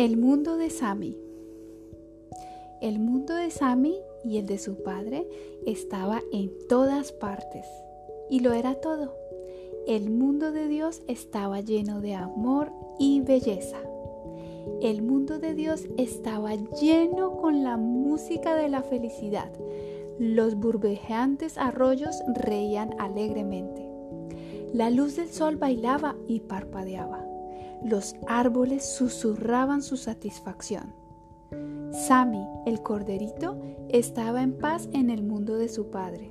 El mundo de Sami. El mundo de Sami y el de su padre estaba en todas partes y lo era todo. El mundo de Dios estaba lleno de amor y belleza. El mundo de Dios estaba lleno con la música de la felicidad. Los burbujeantes arroyos reían alegremente. La luz del sol bailaba y parpadeaba. Los árboles susurraban su satisfacción. Sami, el corderito, estaba en paz en el mundo de su padre.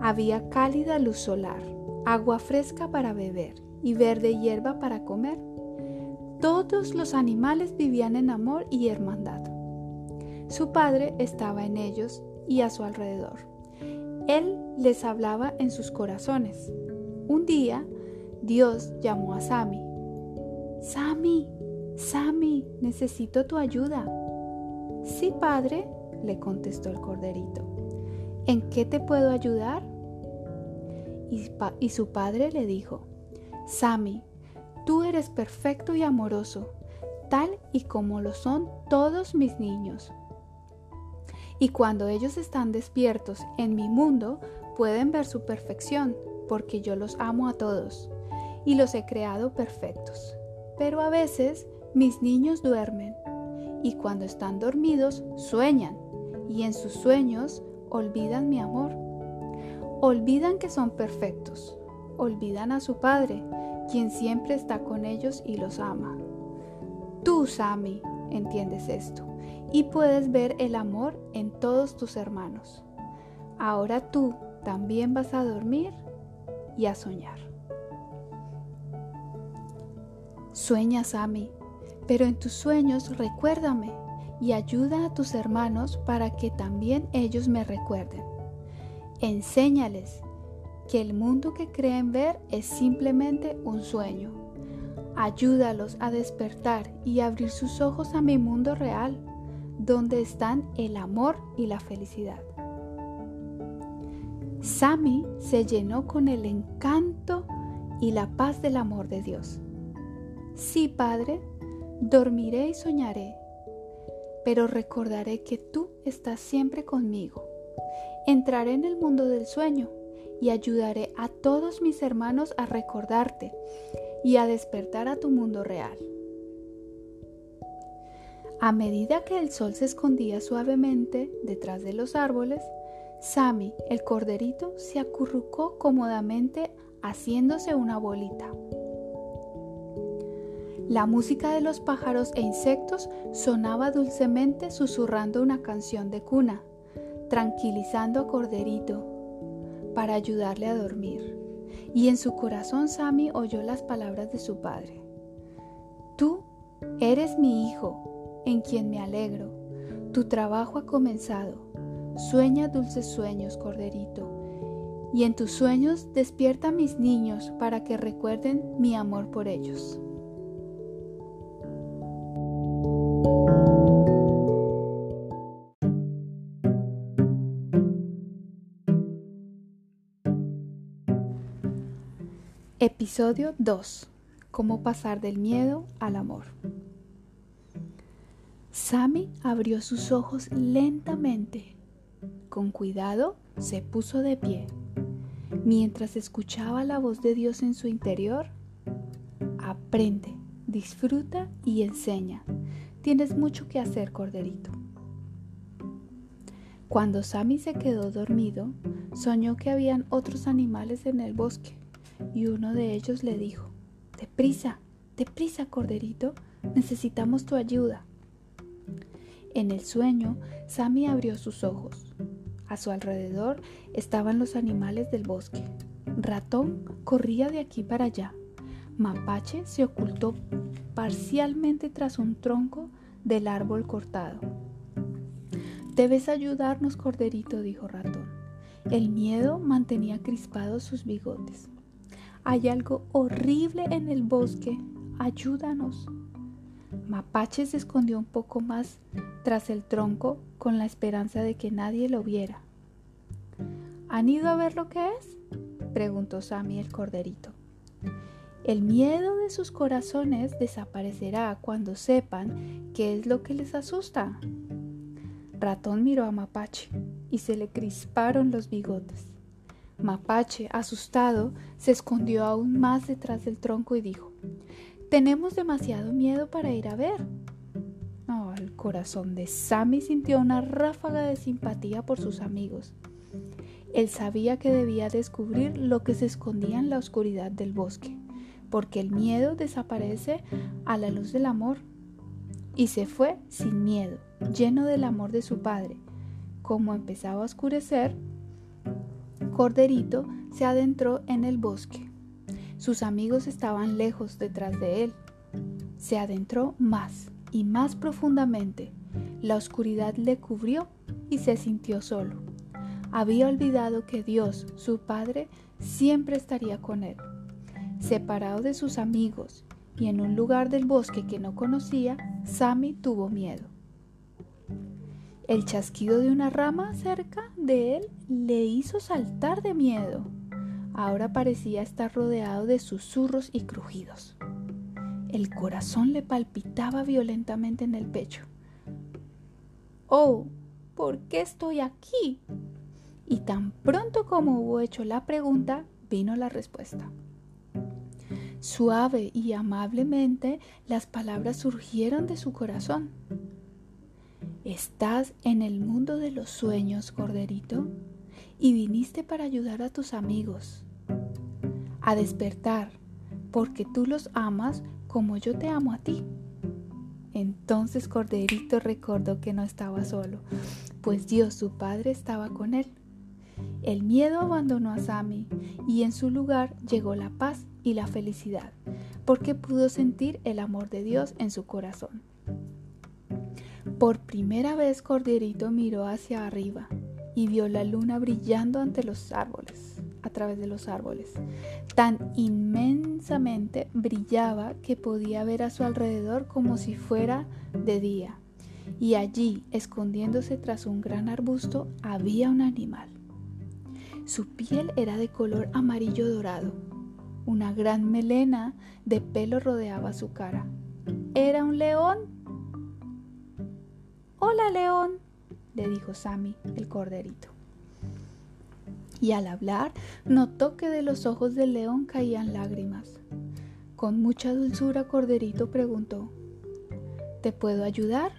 Había cálida luz solar, agua fresca para beber y verde hierba para comer. Todos los animales vivían en amor y hermandad. Su padre estaba en ellos y a su alrededor. Él les hablaba en sus corazones. Un día, Dios llamó a Sami. Sami, Sami, necesito tu ayuda. Sí, padre, le contestó el corderito. ¿En qué te puedo ayudar? Y, su padre le dijo, Sami, tú eres perfecto y amoroso, tal y como lo son todos mis niños. Y cuando ellos están despiertos en mi mundo, pueden ver su perfección, porque yo los amo a todos y los he creado perfectos. Pero a veces mis niños duermen y cuando están dormidos sueñan y en sus sueños olvidan mi amor. Olvidan que son perfectos, olvidan a su Padre, quien siempre está con ellos y los ama. Tú, Sami, entiendes esto y puedes ver el amor en todos tus hermanos. Ahora tú también vas a dormir y a soñar. Sueña, Sami, pero en tus sueños recuérdame y ayuda a tus hermanos para que también ellos me recuerden. Enséñales que el mundo que creen ver es simplemente un sueño. Ayúdalos a despertar y abrir sus ojos a mi mundo real, donde están el amor y la felicidad. Sami se llenó con el encanto y la paz del amor de Dios. Sí, Padre, dormiré y soñaré, pero recordaré que tú estás siempre conmigo. Entraré en el mundo del sueño y ayudaré a todos mis hermanos a recordarte y a despertar a tu mundo real. A medida que el sol se escondía suavemente detrás de los árboles, Sami, el corderito, se acurrucó cómodamente haciéndose una bolita. La música de los pájaros e insectos sonaba dulcemente susurrando una canción de cuna, tranquilizando a Corderito para ayudarle a dormir. Y en su corazón Sami oyó las palabras de su padre. Tú eres mi hijo, en quien me alegro. Tu trabajo ha comenzado. Sueña dulces sueños, Corderito. Y en tus sueños despierta a mis niños para que recuerden mi amor por ellos. Episodio 2. Cómo pasar del miedo al amor. Sammy abrió sus ojos lentamente. Con cuidado se puso de pie. Mientras escuchaba la voz de Dios en su interior, aprende, disfruta y enseña. Tienes mucho que hacer, corderito. Cuando Sammy se quedó dormido, soñó que habían otros animales en el bosque y uno de ellos le dijo, Deprisa, deprisa, corderito, necesitamos tu ayuda. En el sueño, Sammy abrió sus ojos. A su alrededor estaban los animales del bosque. Ratón corría de aquí para allá. Mapache se ocultó parcialmente tras un tronco del árbol cortado. Debes ayudarnos, corderito, dijo Ratón. El miedo mantenía crispados sus bigotes. Hay algo horrible en el bosque. Ayúdanos. Mapache se escondió un poco más tras el tronco con la esperanza de que nadie lo viera. ¿Han ido a ver lo que es? preguntó Sammy el corderito. El miedo de sus corazones desaparecerá cuando sepan qué es lo que les asusta. Ratón miró a Mapache y se le crisparon los bigotes. Mapache, asustado, se escondió aún más detrás del tronco y dijo, Tenemos demasiado miedo para ir a ver. el corazón de Sammy sintió una ráfaga de simpatía por sus amigos. Él sabía que debía descubrir lo que se escondía en la oscuridad del bosque, porque el miedo desaparece a la luz del amor. Y se fue sin miedo, lleno del amor de su padre. Como empezaba a oscurecer, Corderito se adentró en el bosque. Sus amigos estaban lejos detrás de él. Se adentró más y más profundamente. La oscuridad le cubrió y se sintió solo. Había olvidado que Dios, su Padre, siempre estaría con él. Separado de sus amigos y en un lugar del bosque que no conocía, Sammy tuvo miedo. El chasquido de una rama cerca de él le hizo saltar de miedo. Ahora parecía estar rodeado de susurros y crujidos. El corazón le palpitaba violentamente en el pecho. Oh, ¿por qué estoy aquí? Y tan pronto como hubo hecho la pregunta, vino la respuesta. Suave y amablemente las palabras surgieron de su corazón. Estás en el mundo de los sueños, Corderito, y viniste para ayudar a tus amigos a despertar, porque tú los amas como yo te amo a ti. Entonces Corderito recordó que no estaba solo, pues Dios su Padre estaba con él. El miedo abandonó a Sammy y en su lugar llegó la paz y la felicidad, porque pudo sentir el amor de Dios en su corazón. Por primera vez Corderito miró hacia arriba y vio la luna brillando ante los árboles, a través de los árboles. Tan inmensamente brillaba que podía ver a su alrededor como si fuera de día. Y allí, escondiéndose tras un gran arbusto, había un animal. Su piel era de color amarillo dorado. Una gran melena de pelo rodeaba su cara. Era un león Hola, león, le dijo Sammy, el corderito. Y al hablar, notó que de los ojos del león caían lágrimas. Con mucha dulzura, Corderito preguntó, ¿Te puedo ayudar?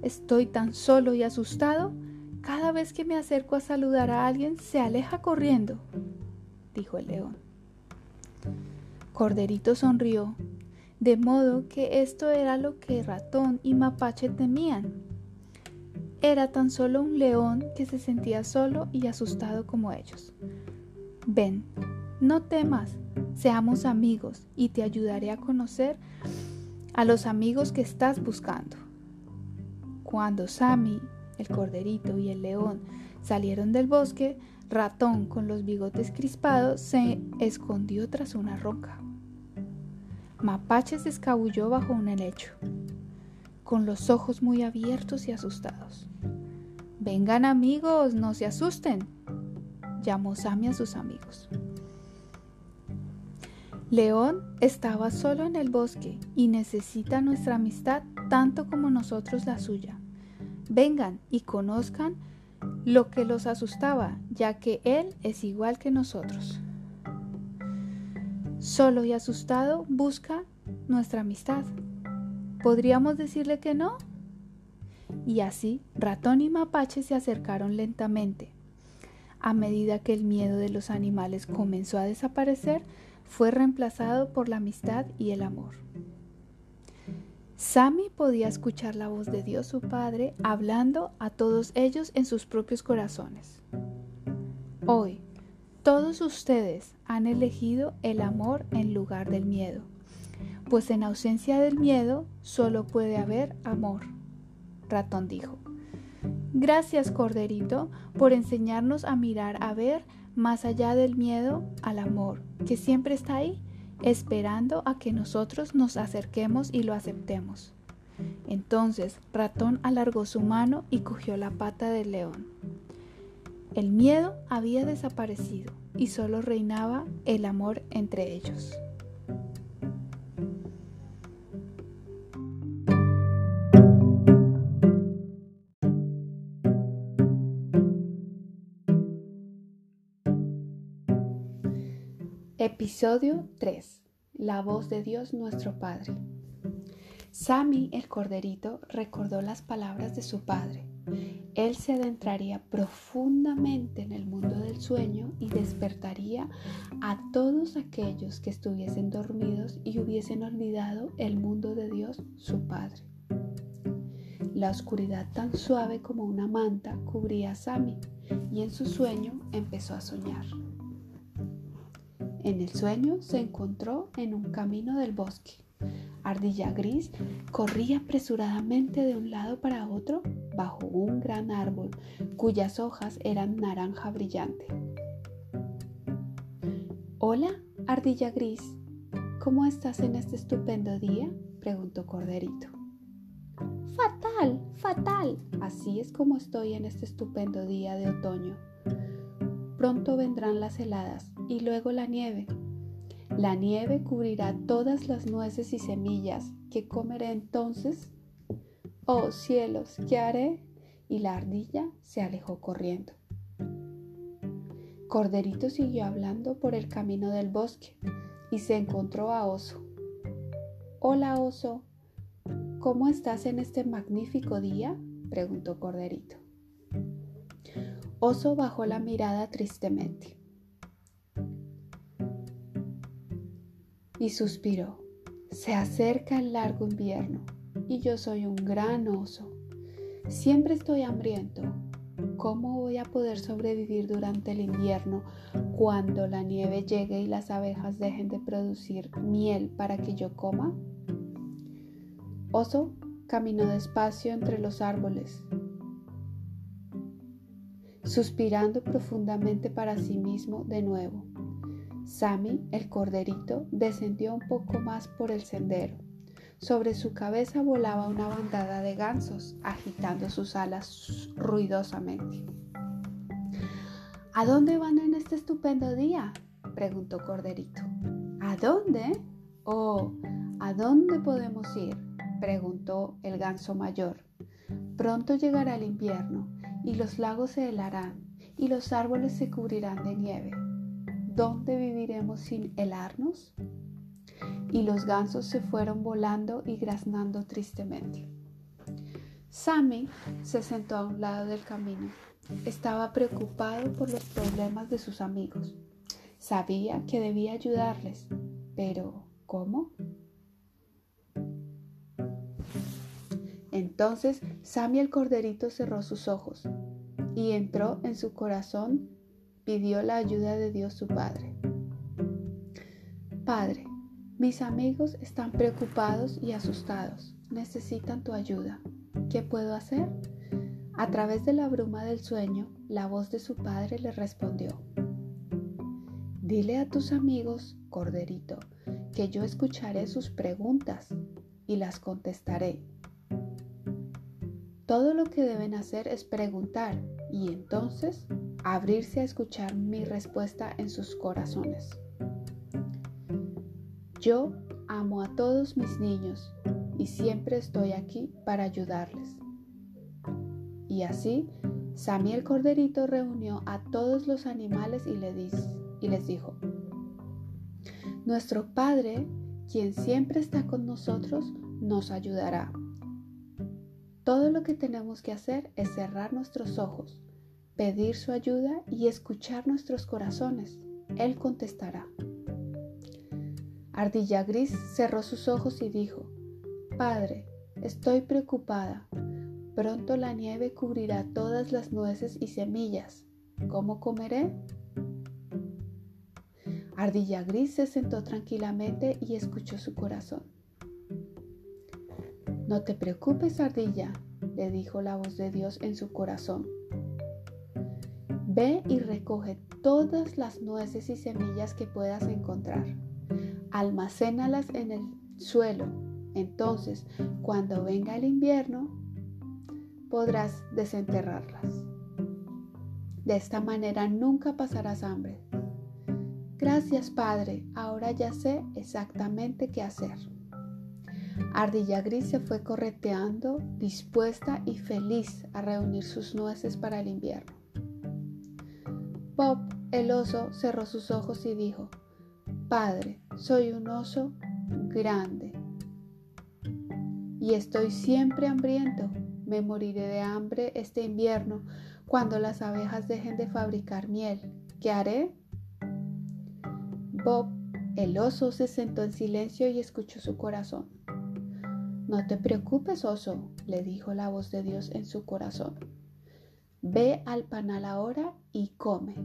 Estoy tan solo y asustado. Cada vez que me acerco a saludar a alguien, se aleja corriendo, dijo el león. Corderito sonrió de modo que esto era lo que ratón y mapache temían. Era tan solo un león que se sentía solo y asustado como ellos. Ven, no temas, seamos amigos y te ayudaré a conocer a los amigos que estás buscando. Cuando Sammy, el corderito y el león salieron del bosque, Ratón, con los bigotes crispados, se escondió tras una roca. Mapache se escabulló bajo un helecho, con los ojos muy abiertos y asustados. Vengan amigos, no se asusten, llamó Sammy a sus amigos. León estaba solo en el bosque y necesita nuestra amistad tanto como nosotros la suya. Vengan y conozcan lo que los asustaba, ya que él es igual que nosotros solo y asustado, busca nuestra amistad. ¿Podríamos decirle que no? Y así, ratón y mapache se acercaron lentamente. A medida que el miedo de los animales comenzó a desaparecer, fue reemplazado por la amistad y el amor. Sammy podía escuchar la voz de Dios su Padre hablando a todos ellos en sus propios corazones. Hoy, todos ustedes han elegido el amor en lugar del miedo, pues en ausencia del miedo solo puede haber amor. Ratón dijo. Gracias, Corderito, por enseñarnos a mirar, a ver más allá del miedo al amor, que siempre está ahí, esperando a que nosotros nos acerquemos y lo aceptemos. Entonces Ratón alargó su mano y cogió la pata del león. El miedo había desaparecido y solo reinaba el amor entre ellos. Episodio 3. La voz de Dios nuestro Padre. Sammy el corderito recordó las palabras de su padre. Él se adentraría profundamente en el mundo del sueño y despertaría a todos aquellos que estuviesen dormidos y hubiesen olvidado el mundo de Dios, su Padre. La oscuridad tan suave como una manta cubría a Sammy y en su sueño empezó a soñar. En el sueño se encontró en un camino del bosque. Ardilla Gris corría apresuradamente de un lado para otro bajo un gran árbol cuyas hojas eran naranja brillante. Hola, Ardilla Gris, ¿cómo estás en este estupendo día? preguntó Corderito. Fatal, fatal. Así es como estoy en este estupendo día de otoño. Pronto vendrán las heladas y luego la nieve. La nieve cubrirá todas las nueces y semillas que comeré entonces. Oh cielos, ¿qué haré? Y la ardilla se alejó corriendo. Corderito siguió hablando por el camino del bosque y se encontró a Oso. Hola Oso, ¿cómo estás en este magnífico día? preguntó Corderito. Oso bajó la mirada tristemente y suspiró. Se acerca el largo invierno y yo soy un gran oso. Siempre estoy hambriento. ¿Cómo voy a poder sobrevivir durante el invierno cuando la nieve llegue y las abejas dejen de producir miel para que yo coma? Oso caminó despacio entre los árboles suspirando profundamente para sí mismo de nuevo. Sammy, el corderito, descendió un poco más por el sendero. Sobre su cabeza volaba una bandada de gansos, agitando sus alas ruidosamente. ¿A dónde van en este estupendo día? preguntó Corderito. ¿A dónde? Oh, ¿a dónde podemos ir? preguntó el ganso mayor. Pronto llegará el invierno y los lagos se helarán y los árboles se cubrirán de nieve. ¿Dónde viviremos sin helarnos? Y los gansos se fueron volando y graznando tristemente. Sammy se sentó a un lado del camino. Estaba preocupado por los problemas de sus amigos. Sabía que debía ayudarles, pero ¿cómo? Entonces Sammy el corderito cerró sus ojos y entró en su corazón, pidió la ayuda de Dios su Padre. Padre, mis amigos están preocupados y asustados, necesitan tu ayuda. ¿Qué puedo hacer? A través de la bruma del sueño, la voz de su padre le respondió. Dile a tus amigos, Corderito, que yo escucharé sus preguntas y las contestaré todo lo que deben hacer es preguntar y entonces abrirse a escuchar mi respuesta en sus corazones. Yo amo a todos mis niños y siempre estoy aquí para ayudarles. Y así, Samuel Corderito reunió a todos los animales y, y les dijo, Nuestro Padre, quien siempre está con nosotros, nos ayudará. Todo lo que tenemos que hacer es cerrar nuestros ojos, pedir su ayuda y escuchar nuestros corazones. Él contestará. Ardilla Gris cerró sus ojos y dijo, Padre, estoy preocupada. Pronto la nieve cubrirá todas las nueces y semillas. ¿Cómo comeré? Ardilla Gris se sentó tranquilamente y escuchó su corazón. No te preocupes, ardilla, le dijo la voz de Dios en su corazón. Ve y recoge todas las nueces y semillas que puedas encontrar. Almacénalas en el suelo. Entonces, cuando venga el invierno, podrás desenterrarlas. De esta manera nunca pasarás hambre. Gracias, padre. Ahora ya sé exactamente qué hacer. Ardilla Gris se fue correteando, dispuesta y feliz a reunir sus nueces para el invierno. Bob, el oso, cerró sus ojos y dijo, Padre, soy un oso grande y estoy siempre hambriento. Me moriré de hambre este invierno cuando las abejas dejen de fabricar miel. ¿Qué haré? Bob, el oso, se sentó en silencio y escuchó su corazón. No te preocupes, oso, le dijo la voz de Dios en su corazón. Ve al panal ahora y come.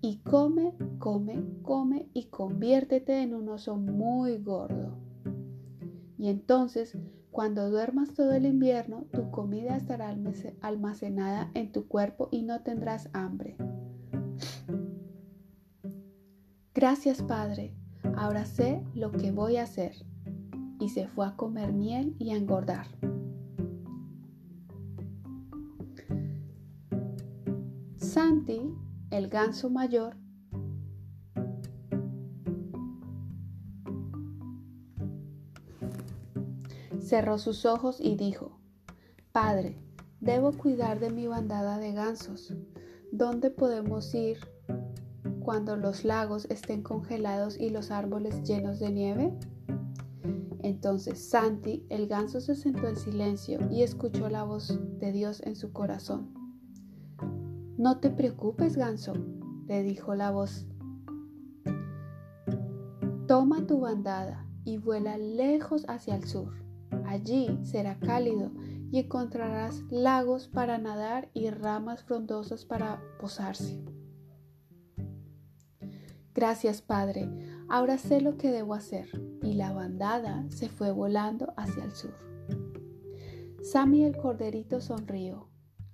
Y come, come, come y conviértete en un oso muy gordo. Y entonces, cuando duermas todo el invierno, tu comida estará almacenada en tu cuerpo y no tendrás hambre. Gracias, Padre. Ahora sé lo que voy a hacer y se fue a comer miel y a engordar. Santi, el ganso mayor, cerró sus ojos y dijo, Padre, debo cuidar de mi bandada de gansos. ¿Dónde podemos ir cuando los lagos estén congelados y los árboles llenos de nieve? Entonces Santi, el ganso, se sentó en silencio y escuchó la voz de Dios en su corazón. No te preocupes, ganso, le dijo la voz. Toma tu bandada y vuela lejos hacia el sur. Allí será cálido y encontrarás lagos para nadar y ramas frondosas para posarse. Gracias, Padre. Ahora sé lo que debo hacer. Y la bandada se fue volando hacia el sur. Sammy el corderito sonrió.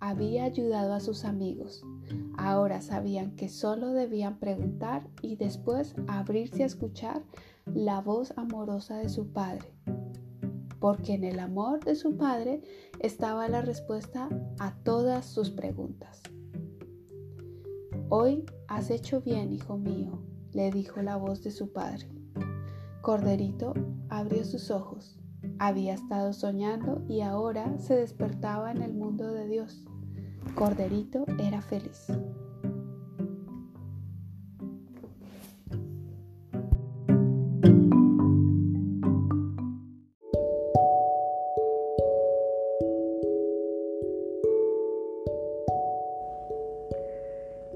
Había ayudado a sus amigos. Ahora sabían que solo debían preguntar y después abrirse a escuchar la voz amorosa de su padre. Porque en el amor de su padre estaba la respuesta a todas sus preguntas. Hoy has hecho bien, hijo mío, le dijo la voz de su padre. Corderito abrió sus ojos. Había estado soñando y ahora se despertaba en el mundo de Dios. Corderito era feliz.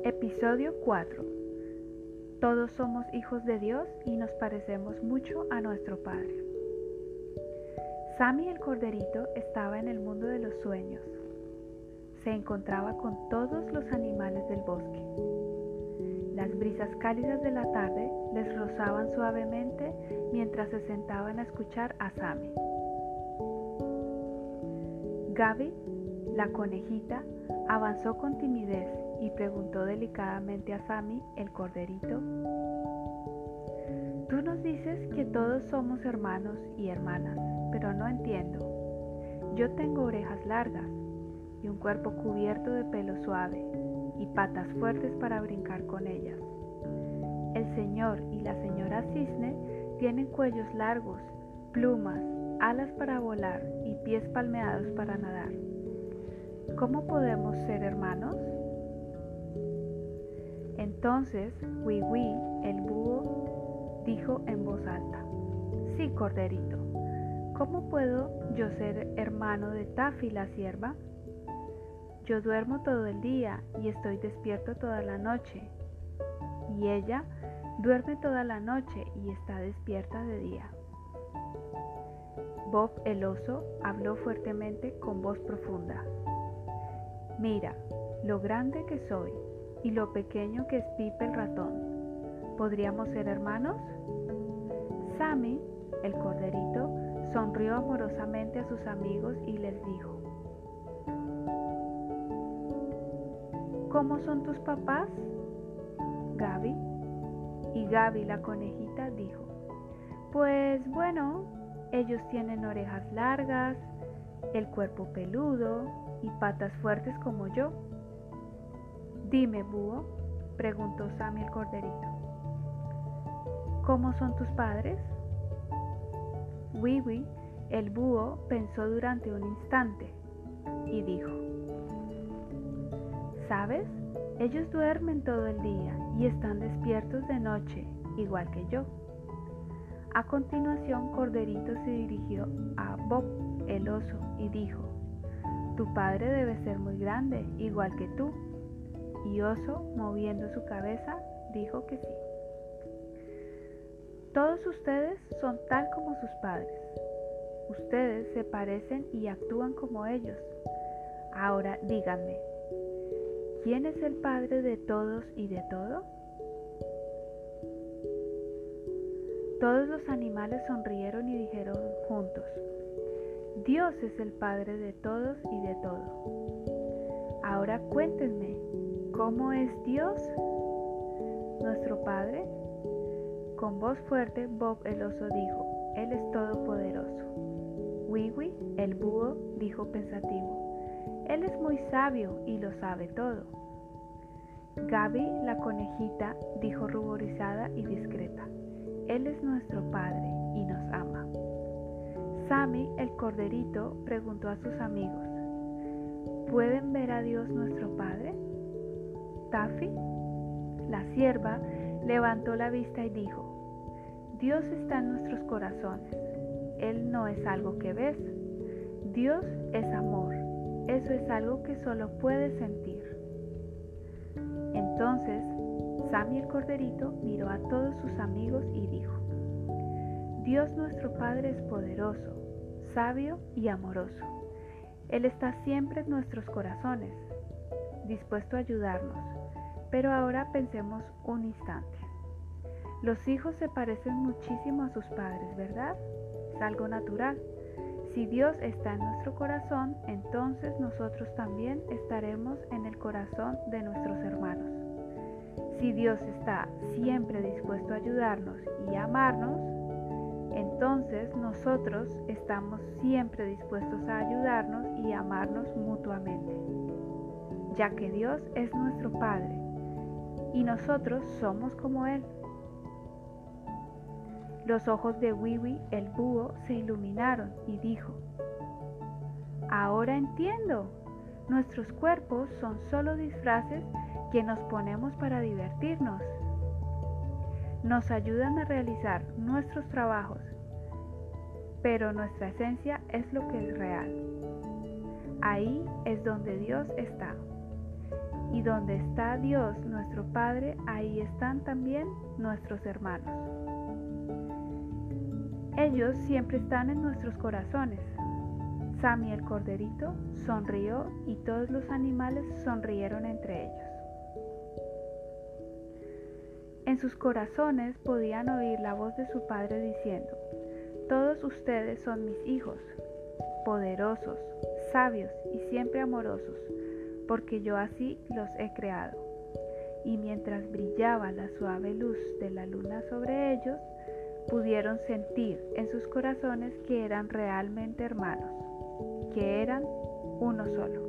Episodio 4 todos somos hijos de Dios y nos parecemos mucho a nuestro Padre. Sammy el corderito estaba en el mundo de los sueños. Se encontraba con todos los animales del bosque. Las brisas cálidas de la tarde les rozaban suavemente mientras se sentaban a escuchar a Sammy. Gaby, la conejita, avanzó con timidez y preguntó delicadamente a Sammy, el corderito, Tú nos dices que todos somos hermanos y hermanas, pero no entiendo. Yo tengo orejas largas y un cuerpo cubierto de pelo suave y patas fuertes para brincar con ellas. El señor y la señora cisne tienen cuellos largos, plumas, alas para volar y pies palmeados para nadar. ¿Cómo podemos ser hermanos? Entonces, Wiwi, el búho, dijo en voz alta, Sí, corderito, ¿cómo puedo yo ser hermano de Taffy la sierva? Yo duermo todo el día y estoy despierto toda la noche, y ella duerme toda la noche y está despierta de día. Bob el oso habló fuertemente con voz profunda. Mira, lo grande que soy y lo pequeño que es Pipe el ratón. ¿Podríamos ser hermanos? Sammy, el corderito, sonrió amorosamente a sus amigos y les dijo, ¿Cómo son tus papás? Gaby. Y Gaby la conejita dijo, pues bueno, ellos tienen orejas largas, el cuerpo peludo y patas fuertes como yo. Dime, búho, preguntó Sammy el corderito. ¿Cómo son tus padres? Wiwi, el búho, pensó durante un instante y dijo, ¿sabes? Ellos duermen todo el día y están despiertos de noche, igual que yo. A continuación, Corderito se dirigió a Bob, el oso, y dijo, Tu padre debe ser muy grande, igual que tú. Y Oso, moviendo su cabeza, dijo que sí. Todos ustedes son tal como sus padres. Ustedes se parecen y actúan como ellos. Ahora díganme, ¿quién es el Padre de todos y de todo? Todos los animales sonrieron y dijeron juntos, Dios es el Padre de todos y de todo. Ahora cuéntenme, ¿cómo es Dios? Nuestro Padre. Con voz fuerte, Bob el oso dijo, Él es todopoderoso. Wiwi, el búho, dijo pensativo, Él es muy sabio y lo sabe todo. Gaby, la conejita, dijo ruborizada y discreta, Él es nuestro Padre y nos ama. Sammy, el corderito, preguntó a sus amigos, ¿pueden ver a Dios nuestro Padre? Taffy, la sierva, levantó la vista y dijo, Dios está en nuestros corazones. Él no es algo que ves. Dios es amor. Eso es algo que solo puedes sentir. Entonces, Sammy el corderito miró a todos sus amigos y dijo, Dios nuestro Padre es poderoso, sabio y amoroso. Él está siempre en nuestros corazones, dispuesto a ayudarnos. Pero ahora pensemos un instante. Los hijos se parecen muchísimo a sus padres, ¿verdad? Es algo natural. Si Dios está en nuestro corazón, entonces nosotros también estaremos en el corazón de nuestros hermanos. Si Dios está siempre dispuesto a ayudarnos y amarnos, entonces nosotros estamos siempre dispuestos a ayudarnos y amarnos mutuamente, ya que Dios es nuestro Padre y nosotros somos como Él. Los ojos de Wiwi, el búho, se iluminaron y dijo, Ahora entiendo, nuestros cuerpos son solo disfraces que nos ponemos para divertirnos. Nos ayudan a realizar nuestros trabajos, pero nuestra esencia es lo que es real. Ahí es donde Dios está. Y donde está Dios nuestro Padre, ahí están también nuestros hermanos. Ellos siempre están en nuestros corazones. Sammy el corderito sonrió y todos los animales sonrieron entre ellos. En sus corazones podían oír la voz de su padre diciendo, Todos ustedes son mis hijos, poderosos, sabios y siempre amorosos, porque yo así los he creado. Y mientras brillaba la suave luz de la luna sobre ellos, pudieron sentir en sus corazones que eran realmente hermanos, que eran uno solo.